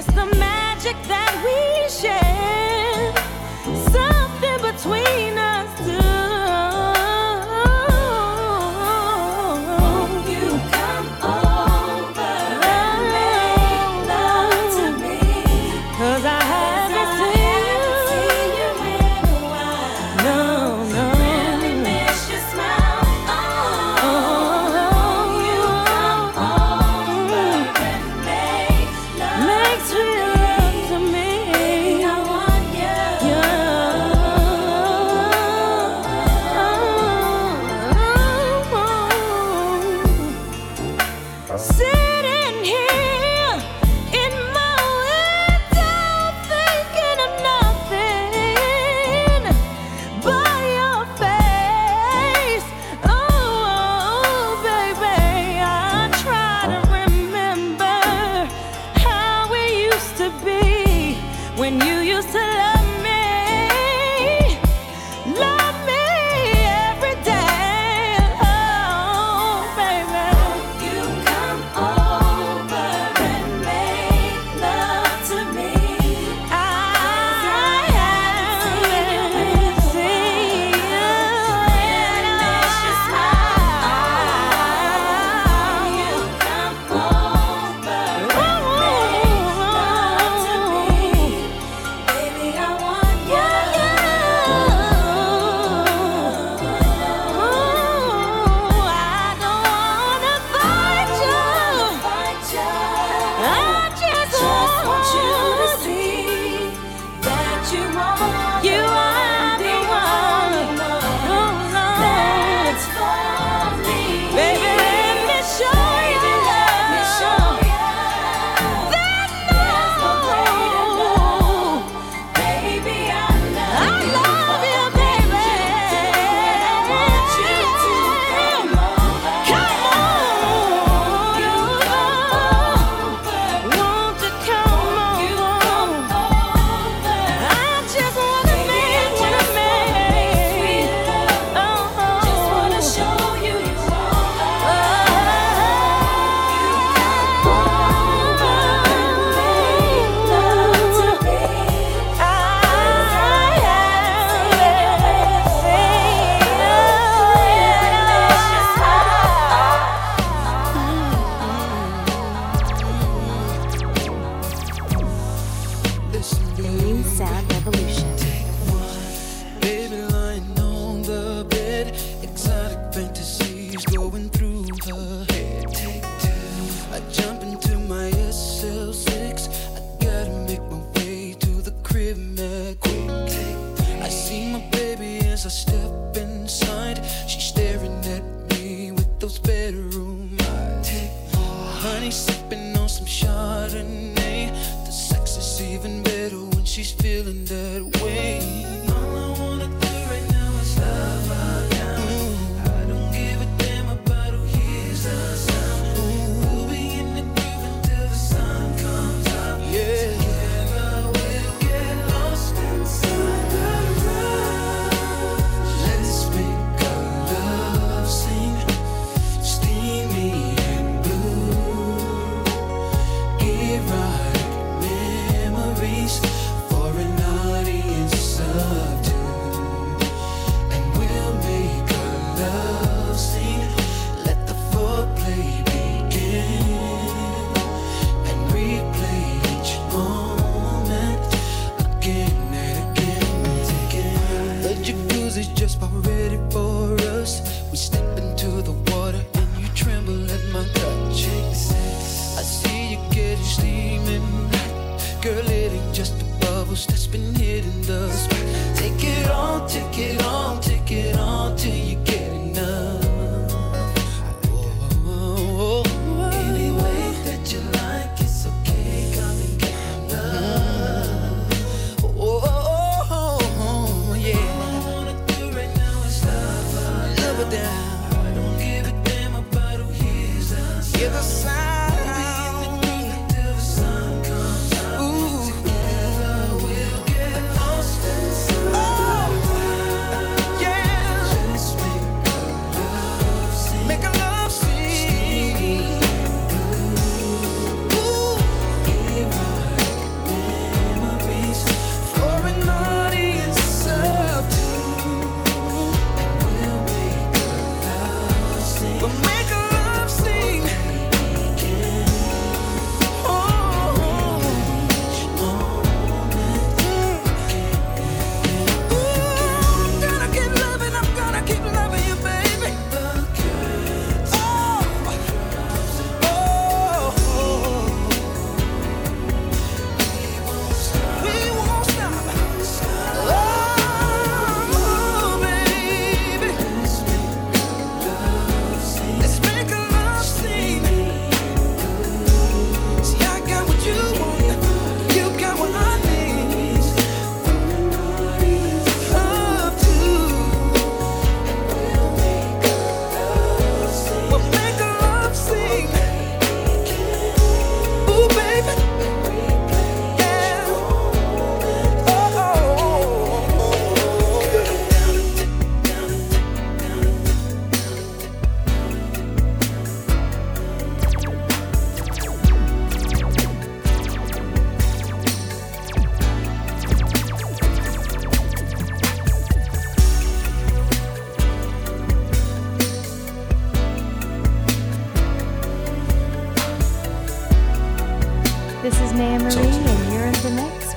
it's the magic that we share,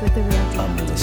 with the real deal.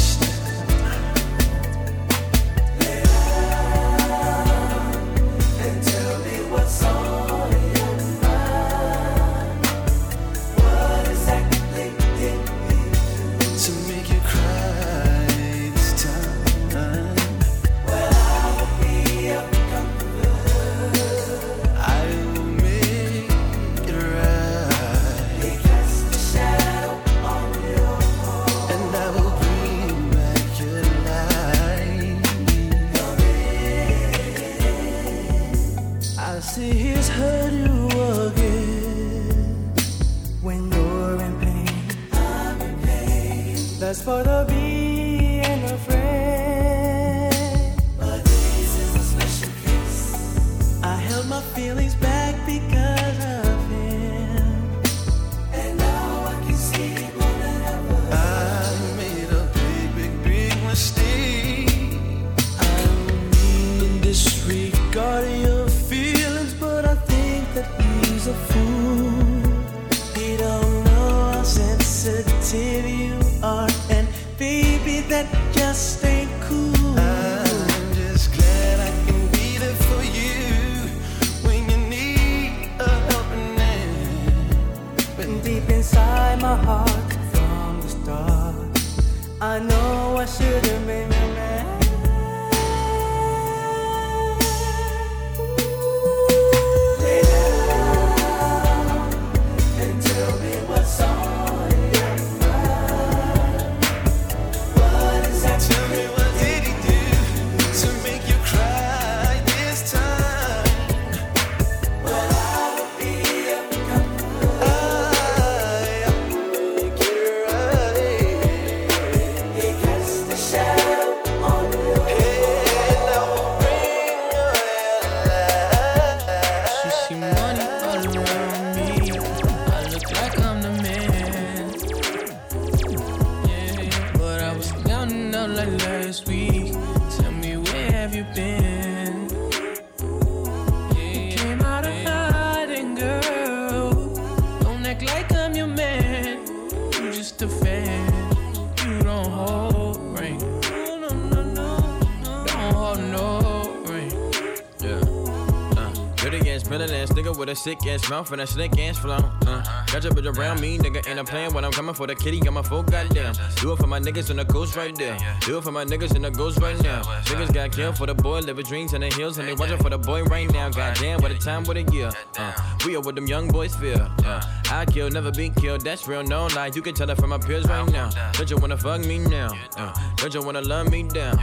Ass mouth and a slick ass flow. Uh, got your bitch around me, nigga, and I'm playing when I'm coming for the kitty. Got my full goddamn. Do it for my niggas and the ghost right there. Do it for my niggas and the ghost right now. Niggas got killed for the boy, living dreams in the hills, and they watching for the boy right now. Goddamn, what a time, what a year. Uh, we are what them young boys feel. Uh, I kill, never be killed, that's real, no lie. You can tell it from my peers right now. Don't you wanna fuck me now? Uh, don't you wanna love me down?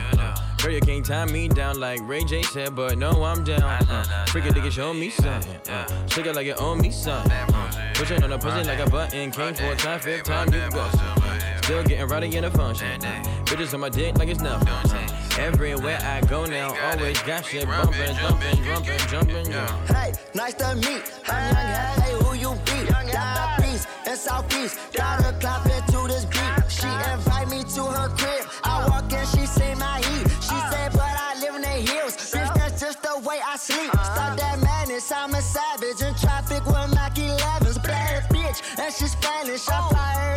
Uh, girl, you can't tie me down like Ray J said, but no, I'm down. Uh, freaking nigga, show me something. Uh, shake it like it owe me something. Uh, pushing on the pussy like a button. Came for a time, fifth time you go. Still getting rowdy in the function. Bitches on my dick like it's nothing. Everywhere I go now, always got shit bumping, jumping, jumping, jumping, yeah. Hey, nice to meet. I'm young, hey, who you be? Got the peace in Southeast. Got her clapping to this beat. She invite me to her crib. I walk in, she say my sleep. Stop that madness, I'm a savage. In traffic with Mac 11s. Bad bitch, and she's Spanish. I fire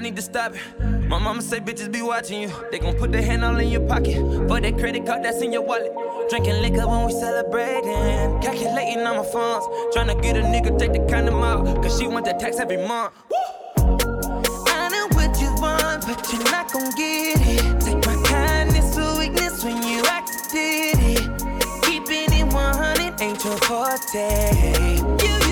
I need to stop it. My mama say bitches be watching you. They gon' put their hand all in your pocket. For that credit card that's in your wallet. Drinking liquor when we celebrating. Calculating on my funds. trying to get a nigga, take the condom out. Cause she want that tax every month. Woo! I know what you want, but you're not gon' get it. Take my kindness for weakness when you acted it. Keeping it 100 ain't your forte. You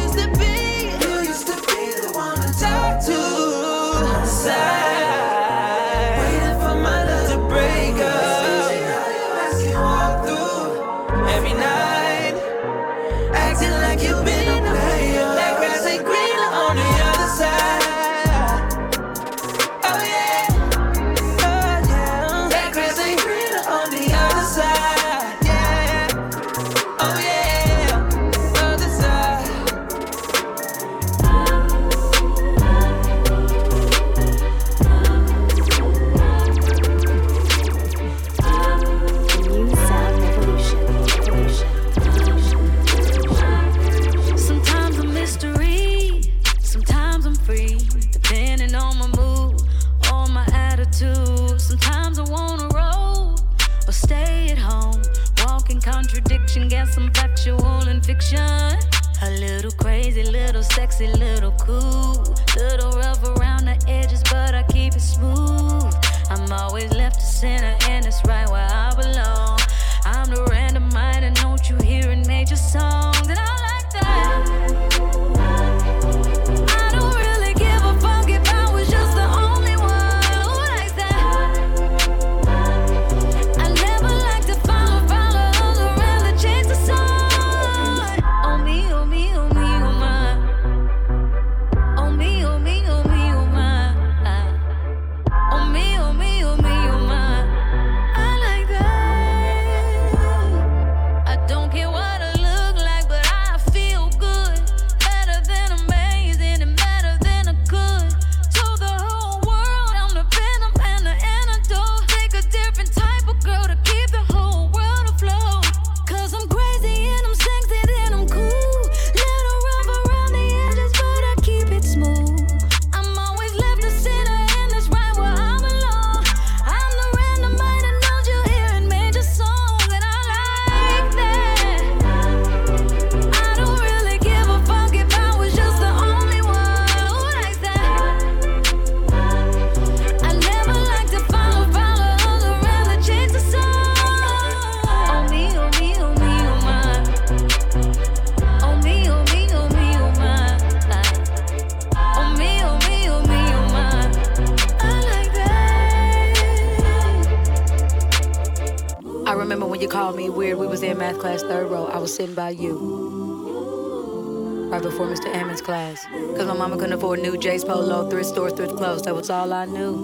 mama couldn't afford new J's Polo, thrift store, thrift clothes. That was all I knew.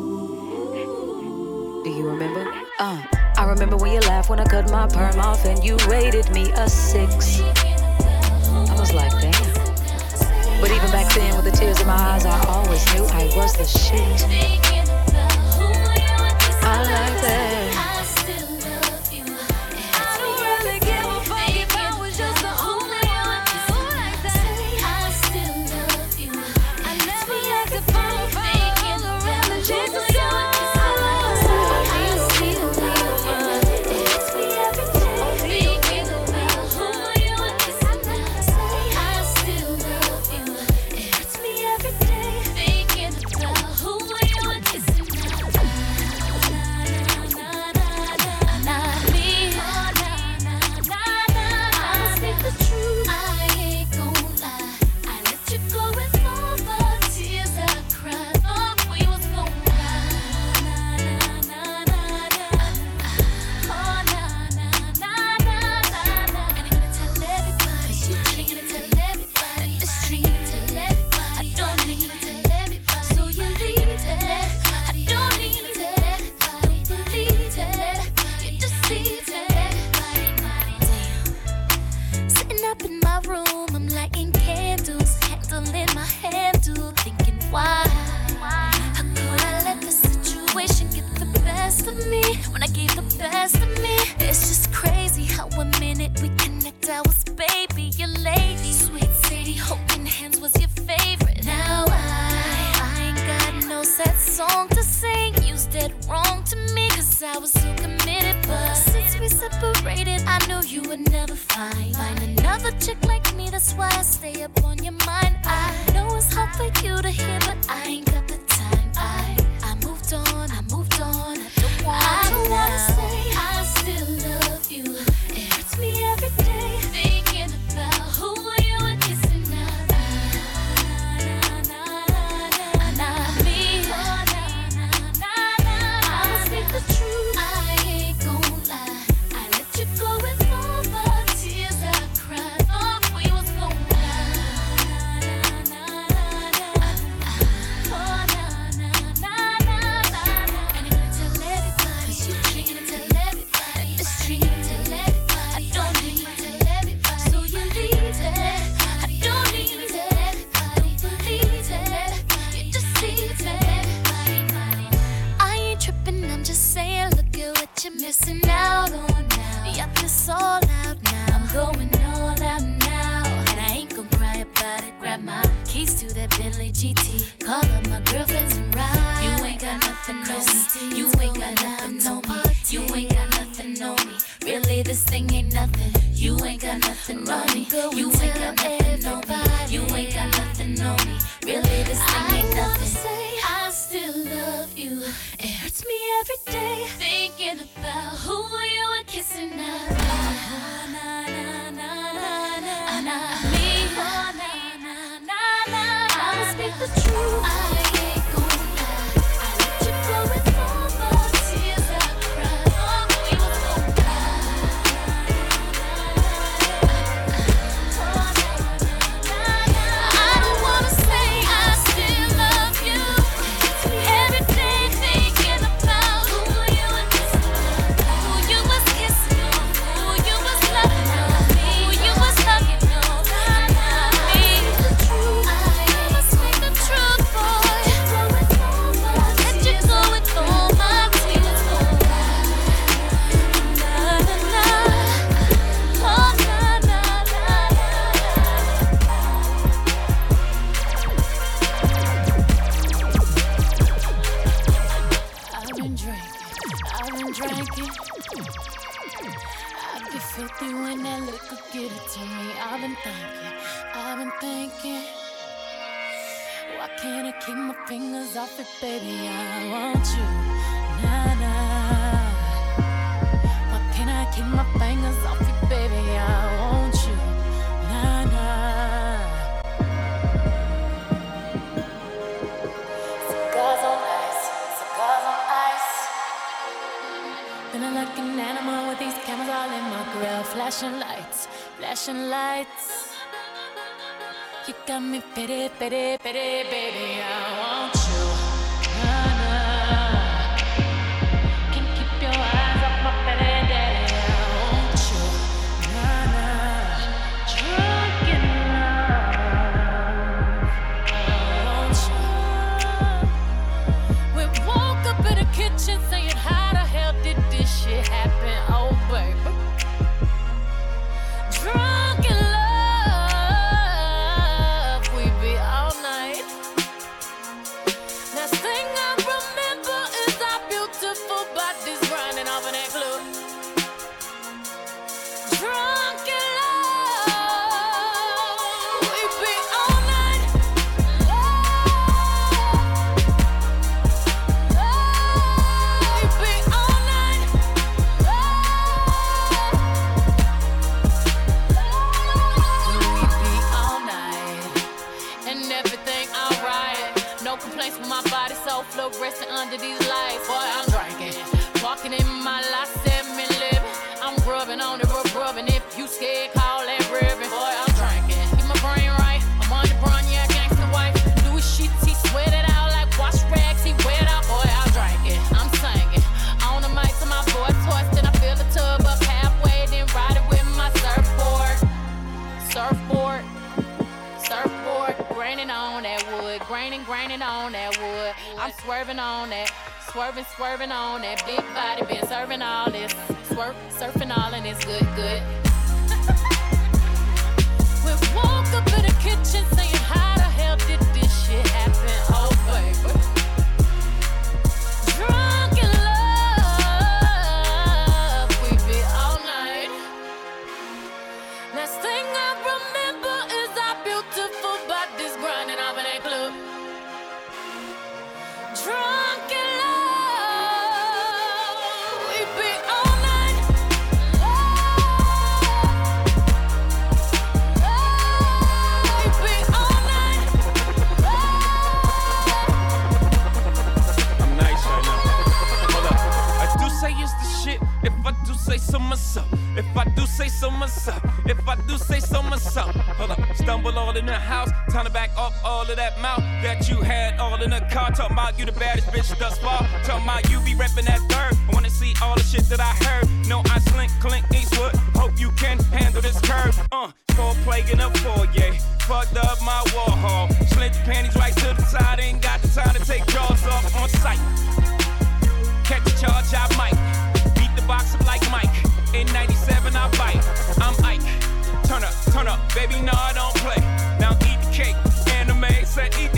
Do you remember? Uh, I remember when you laughed when I cut my perm off and you rated me a six. I was like, damn. But even back then, with the tears in my eyes, I always knew I was the shit. GT. Call me. I've been thinking, I've been thinking. Why can't I keep my fingers off it, baby? I want you, na na. Why can't I keep my fingers off it, baby? I want you, nah nah. Cigars on ice, cigars on ice. Feeling like an animal with these cameras all in my grill, flashing flashing lights. You got me pity, pity, pity, baby. I Swerving, swerving on that big body, been serving all this. Swerve, surfing all and it's good, good. we walk up in the kitchen saying hi. myself. Uh, if I do say so myself, hold up, stumble all in the house, time to back up all of that mouth that you had all in the car. Talking about you the baddest bitch thus far. Talking about you be reppin' that third. I wanna see all the shit that I heard. No, I slink, clink, Eastwood. Hope you can handle this curve. Uh, four plague in a foyer. Fucked up my war hall. Slint panties right to the side. Ain't got the time to take jaws off on sight. Catch a charge, I might. Beat the box up like Mike. In 97, I bite. I'm Ike. Turn up, turn up, baby, no, I don't play. Now eat the cake. Anime said eat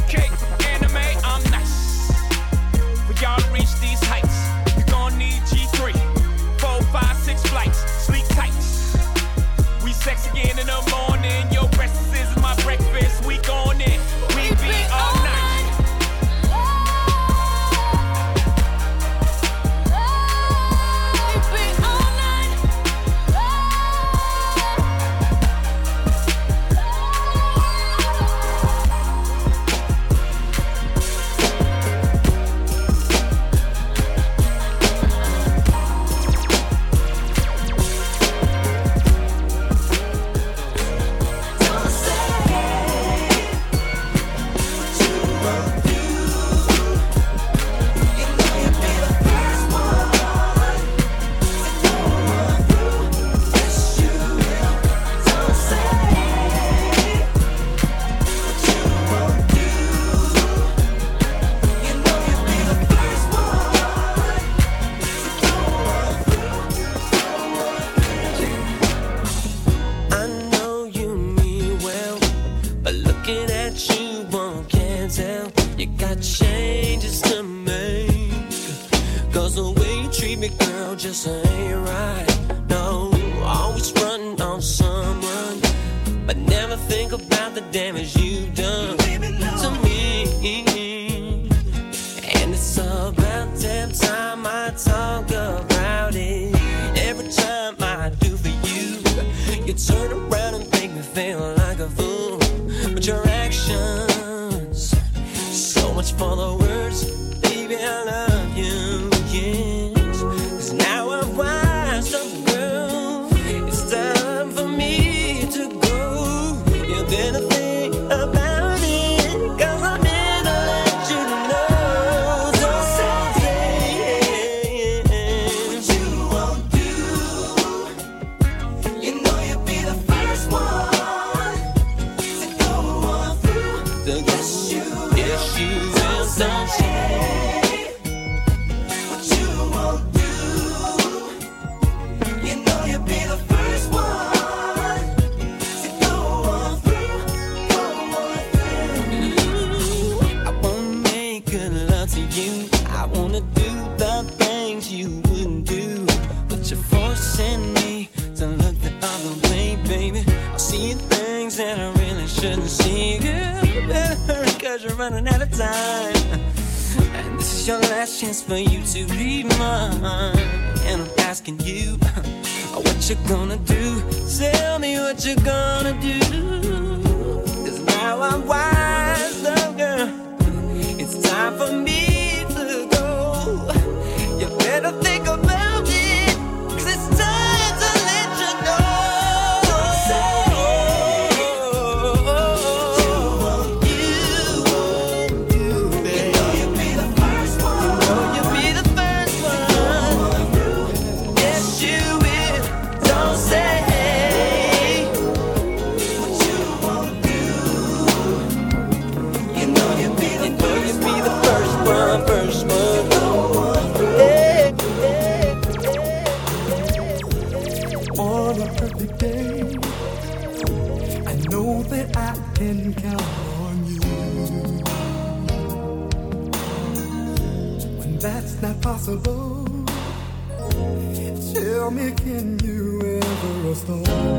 can count on you. When that's not possible, tell me, can you ever restore?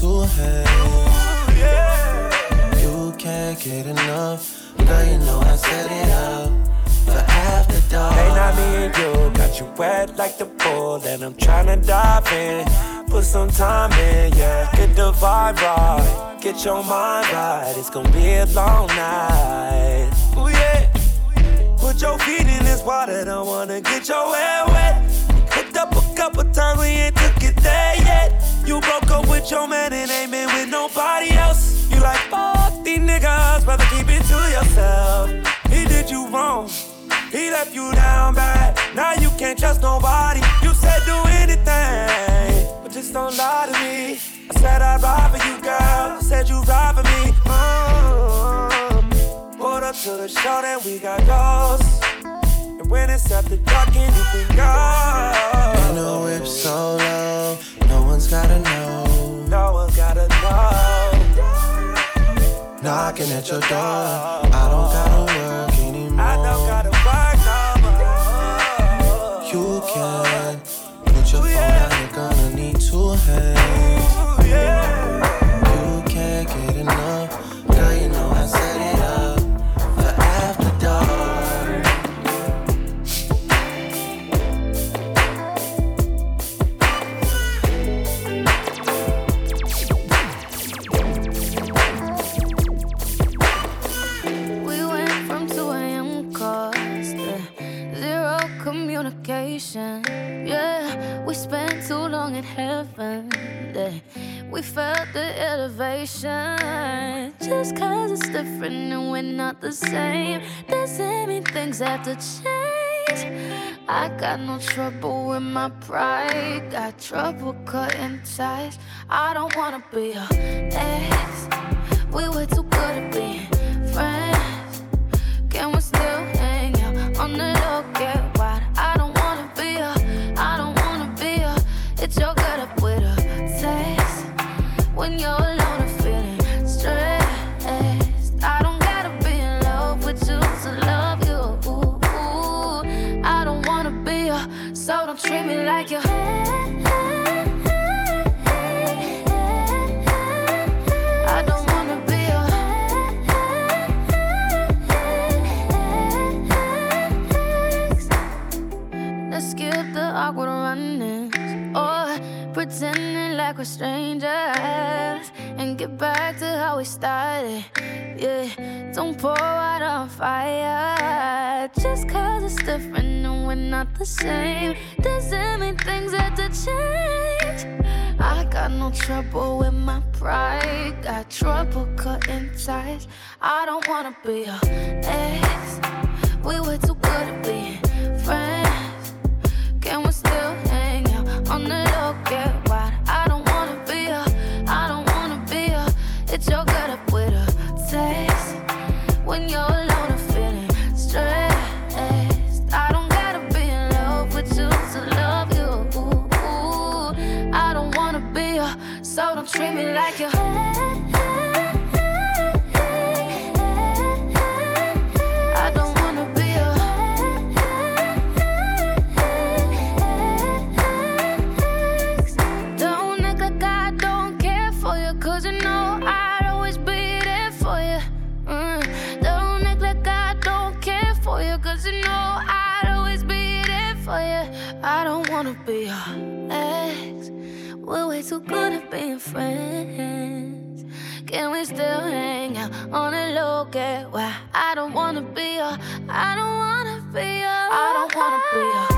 to have. Yeah. You can't get enough. Girl, you know I set it up for after dark. Hey, not me and you got you wet like the pool, and I'm trying to dive in. Put some time in, yeah. Get the vibe right, get your mind right. It's gonna be a long night. Ooh yeah. Put your feet in this water, don't wanna get your hair wet. Hooked up a couple times, we ain't took it there. You broke up with your man and ain't been with nobody else. You like fuck these niggas, rather keep it to yourself. He did you wrong. He left you down bad. Now you can't trust nobody. You said do anything, but just don't lie to me. I said I'd ride for you, girl. I said you'd ride for me. Mom, put up to the show, then we got lost. And when it's after dark, anything goes. In the whip solo, no one's gotta know. No one's gotta know. Knocking at your door, I don't gotta communication. Yeah, we spent too long in heaven. Yeah, we felt the elevation. Just cause it's different and we're not the same, doesn't mean things have to change. I got no trouble with my pride, got trouble cutting ties. I don't wanna be your ex. We were too good at being friends. Pretending like we're strangers And get back to how we started Yeah, don't pour out on fire Just cause it's different and we're not the same Doesn't mean things have to change I got no trouble with my pride. Got trouble cutting ties. I don't wanna be your ex. We were too good at being friends. Can we still me like you. I friends. Can we still hang out on the low? Get why I don't wanna be your, I don't wanna be your, I don't wanna be your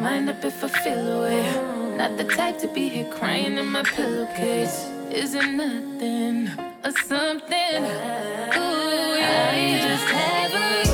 mind up if I feel away. Not the type to be here crying in my pillowcase. Isn't nothing or something. Ooh, yeah. I just have a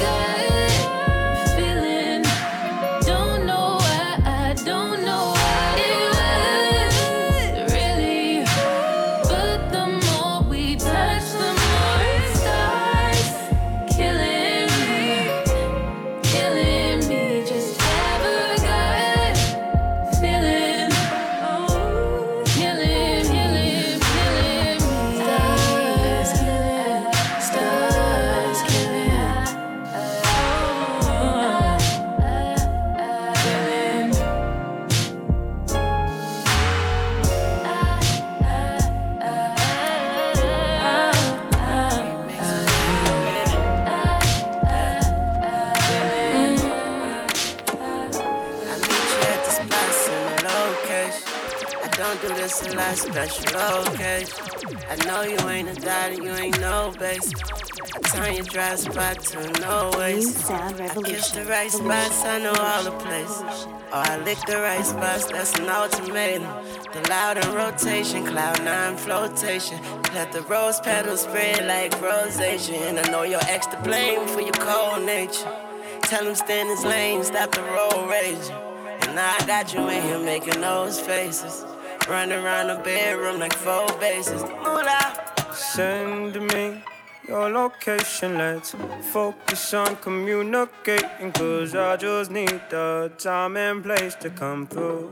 special occasion. I know you ain't a and you ain't no base. I turn your dry spot to no waste. I kiss the right spots, I know all the places. Oh, I lick the right spots, that's an ultimatum. The loud in rotation, cloud nine flotation. Let the rose petals spread like rosation. And I know you're extra blame for your cold nature. Tell him stay in his lane, stop the road rage. And now I got you in here making those faces. Run around the bedroom like four bases. Moolah. Send me your location. Let's focus on communicating. Cause I just need the time and place to come through.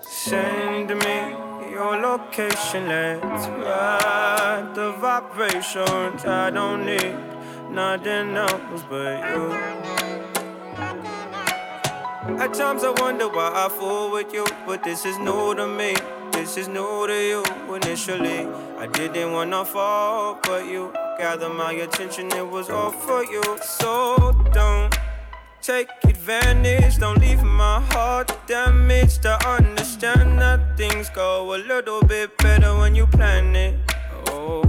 Send me your location. Let's ride the vibrations. I don't need nothing else but you. At times I wonder why I fool with you, but this is new to me. This is new to you. Initially, I didn't wanna fall, but you gathered my attention. It was all for you. So don't take advantage. Don't leave my heart damaged. I understand that things go a little bit better when you plan it. Oh,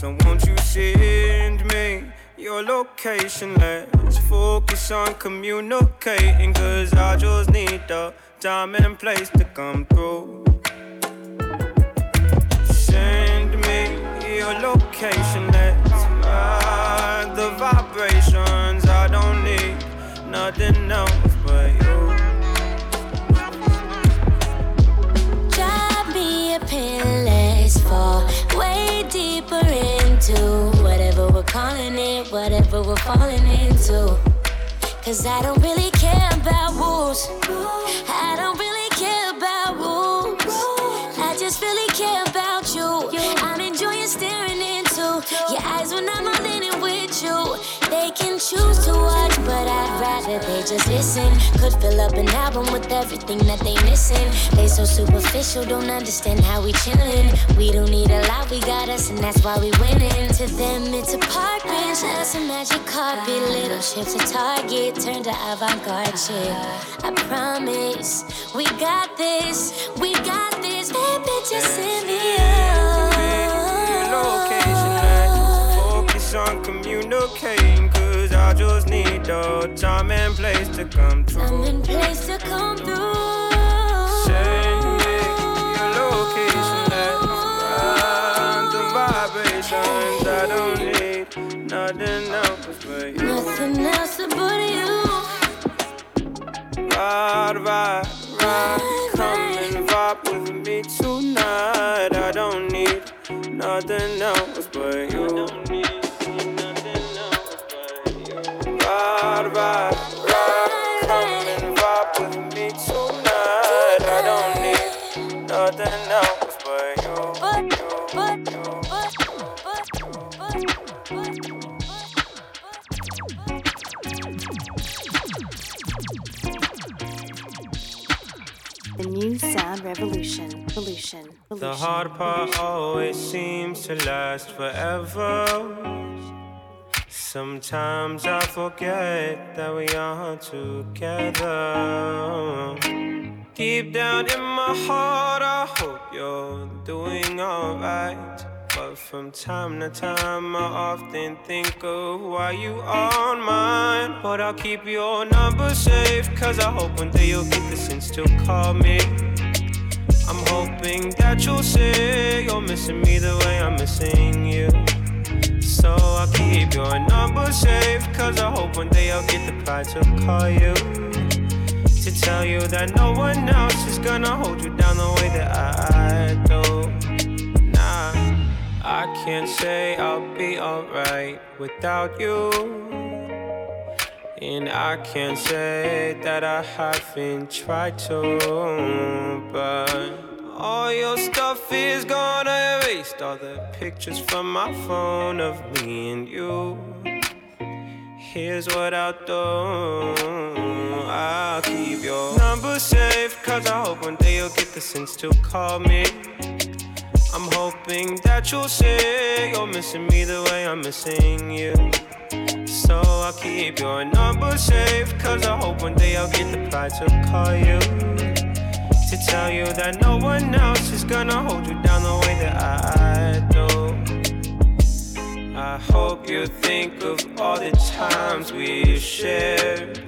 so won't you send me your location? Let's focus on communicating. Cause I just need the time and place to come through. Send me your location. Let's ride the vibrations. I don't need nothing else but you. Drop me a pin, fall way deeper into calling it, whatever we're falling into. Cause I don't really care about rules. I don't really care about rules. I just really care about you. I'm enjoying staring into your eyes when I'm all in it with you. They can choose to watch, but I'd rather they just listen. Could fill up an album with everything that they missing. They so superficial, don't understand how we chillin'. We don't need a lot, we got us, and that's why we winning. To them, it's a park bench, that's a magic carpet. Little ships to target, turned to avant-garde shit. I promise, we got this, we got this. Baby, just send me time and place to come I'm through. place to come through. Send me your location. Let's ride the vibrations. I don't need nothing else but you. Nothing else but you. Ride, ride, ride. Come and vibe with me tonight. I don't need nothing else but you. Ride, ride, ride. Come and vibe with me tonight. I don't need nothing else but you. The new sound revolution. Revolution. The hard part always seems to last forever. Sometimes I forget that we are together. Deep down in my heart, I hope you're doing alright. But from time to time, I often think of why you aren't mine. But I'll keep your number safe, cause I hope one day you'll get the sense to call me. I'm hoping that you'll say you're missing me the way I'm missing you. So I'll keep your number safe, cause I hope one day I'll get the pride to call you. To tell you that no one else is gonna hold you down the way that I do. Nah, I can't say I'll be alright without you. And I can't say that I haven't tried to, but all your stuff is gonna erase all the pictures from my phone of me and you. Here's what I'll do I'll keep your number safe, cause I hope one day you'll get the sense to call me. I'm hoping that you'll say you're missing me the way I'm missing you. So I'll keep your number safe, cause I hope one day I'll get the pride to call you. To tell you that no one else is gonna hold you down the way that I do. I hope you think of all the times we shared.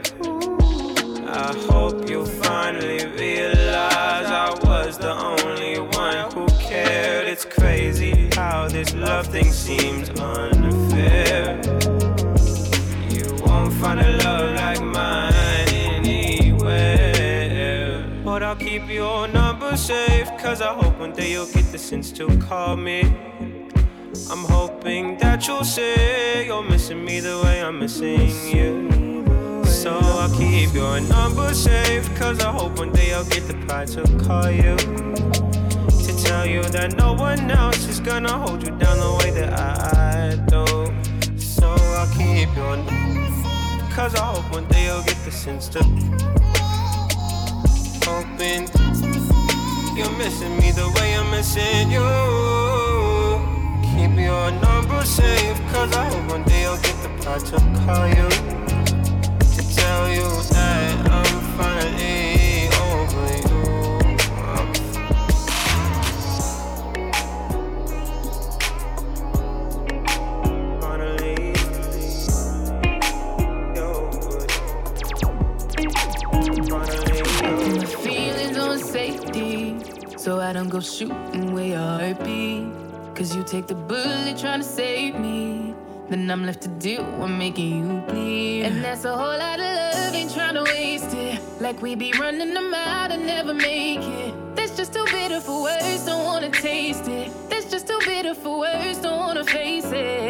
I hope you finally realize I was the only one who cared. It's crazy how this love thing seems unfair. You won't find a love like mine safe, cause I hope one day you'll get the sense to call me. I'm hoping that you'll say you're missing me the way I'm missing you. So I'll keep your number safe, cause I hope one day I'll get the pride to call you. To tell you that no one else is gonna hold you down the way that I do. So I'll keep your number, cause I hope one day you'll get the sense to. Hoping you're missing me the way I'm missing you. Keep your number safe, cause I hope one day I'll get the pride to call you. Then I'm left to deal with making you bleed. And that's a whole lot of love, ain't trying to waste it. Like we be running them out and never make it. That's just too bitter for words, don't wanna taste it. That's just too bitter for words, don't wanna face it.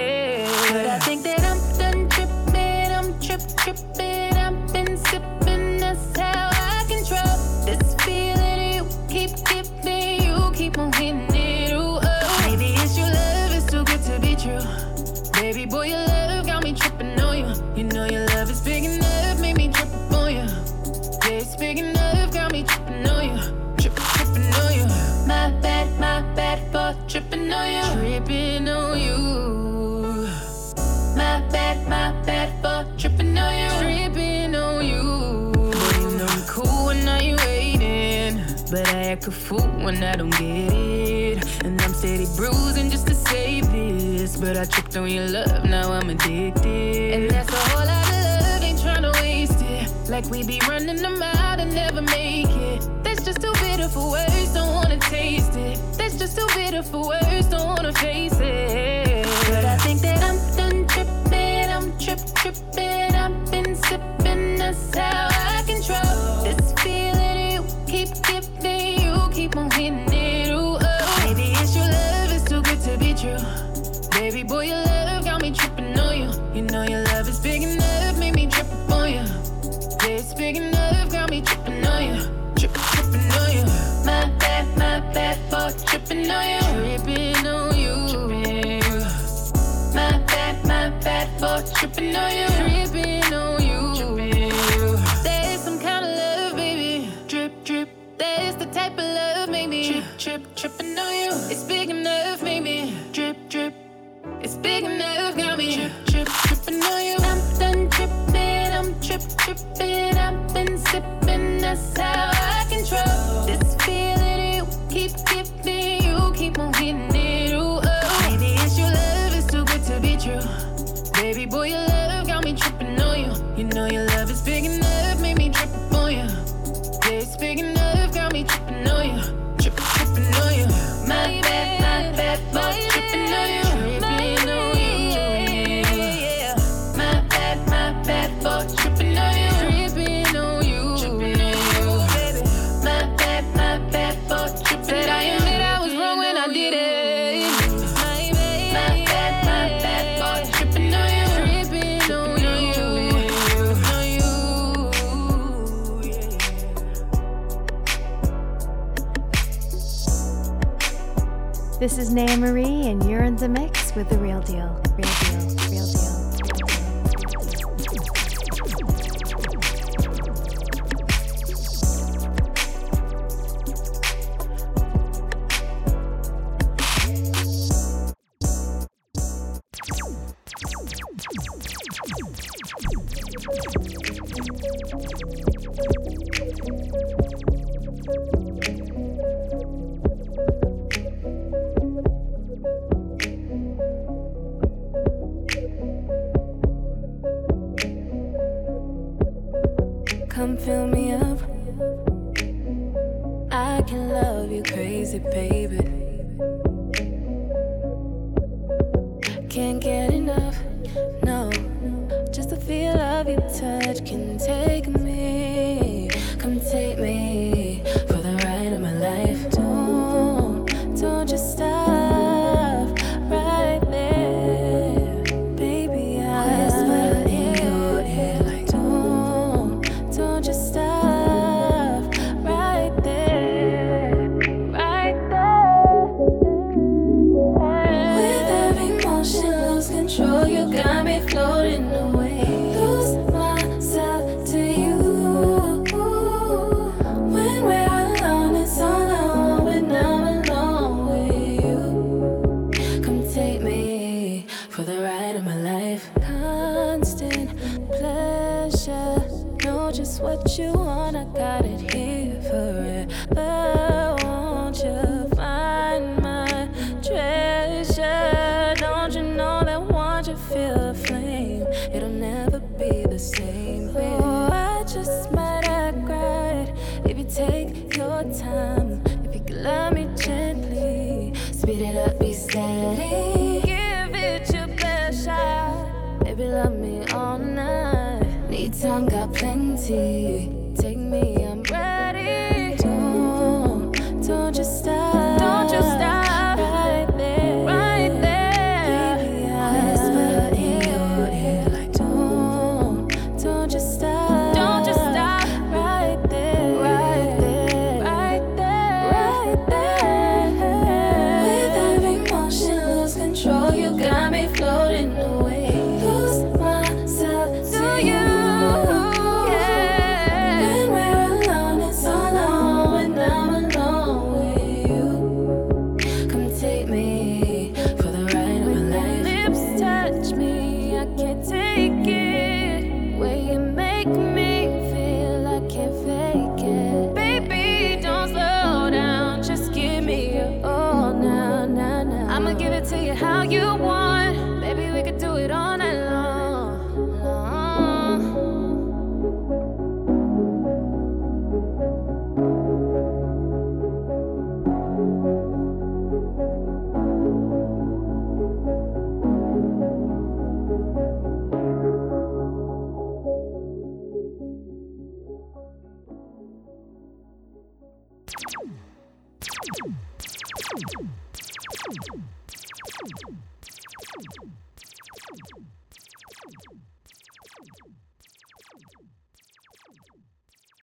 Fool when I don't get it. And I'm steady bruising just to save this. But I tripped on your love, now I'm addicted. And that's a whole lot of love, ain't tryna waste it. Like we be running them out and never make it. That's just too bitter for words, don't wanna taste it. That's just too bitter for words, don't wanna face it. time. If you could love me gently, speed it up, be steady. Give it your best shot. Baby, love me all night. Need time, got plenty.